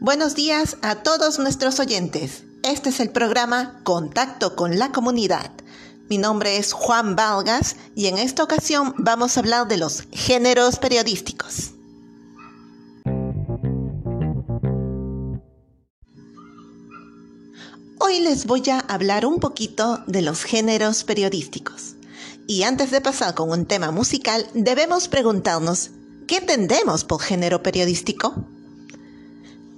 Buenos días a todos nuestros oyentes. Este es el programa Contacto con la Comunidad. Mi nombre es Juan Valgas y en esta ocasión vamos a hablar de los géneros periodísticos. Hoy les voy a hablar un poquito de los géneros periodísticos. Y antes de pasar con un tema musical, debemos preguntarnos, ¿qué entendemos por género periodístico?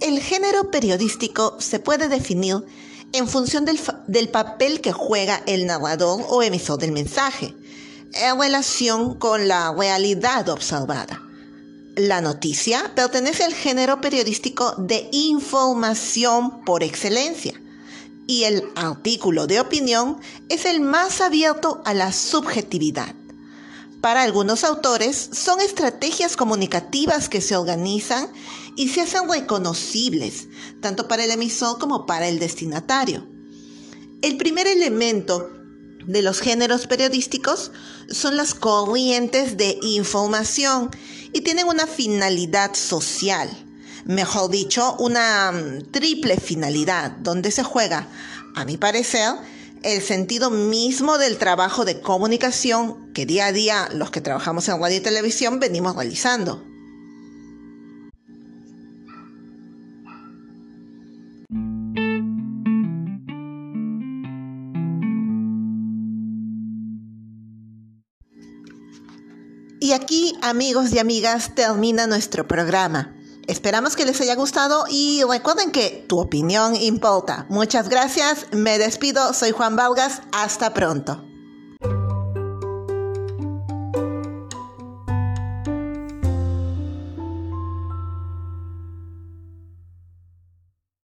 El género periodístico se puede definir en función del, papel que juega el narrador o emisor del mensaje, en relación con la realidad observada. La noticia pertenece al género periodístico de información por excelencia y el artículo de opinión es el más abierto a la subjetividad. Para algunos autores son estrategias comunicativas que se organizan y se hacen reconocibles, tanto para el emisor como para el destinatario. El primer elemento de los géneros periodísticos son las corrientes de información y tienen una finalidad social, mejor dicho, una mm, triple finalidad, donde se juega, a mi parecer, el sentido mismo del trabajo de comunicación que día a día los que trabajamos en radio y televisión venimos realizando. Y aquí, amigos y amigas, termina nuestro programa. Esperamos que les haya gustado y recuerden que tu opinión importa. Muchas gracias, me despido, soy Juan Vargas, hasta pronto.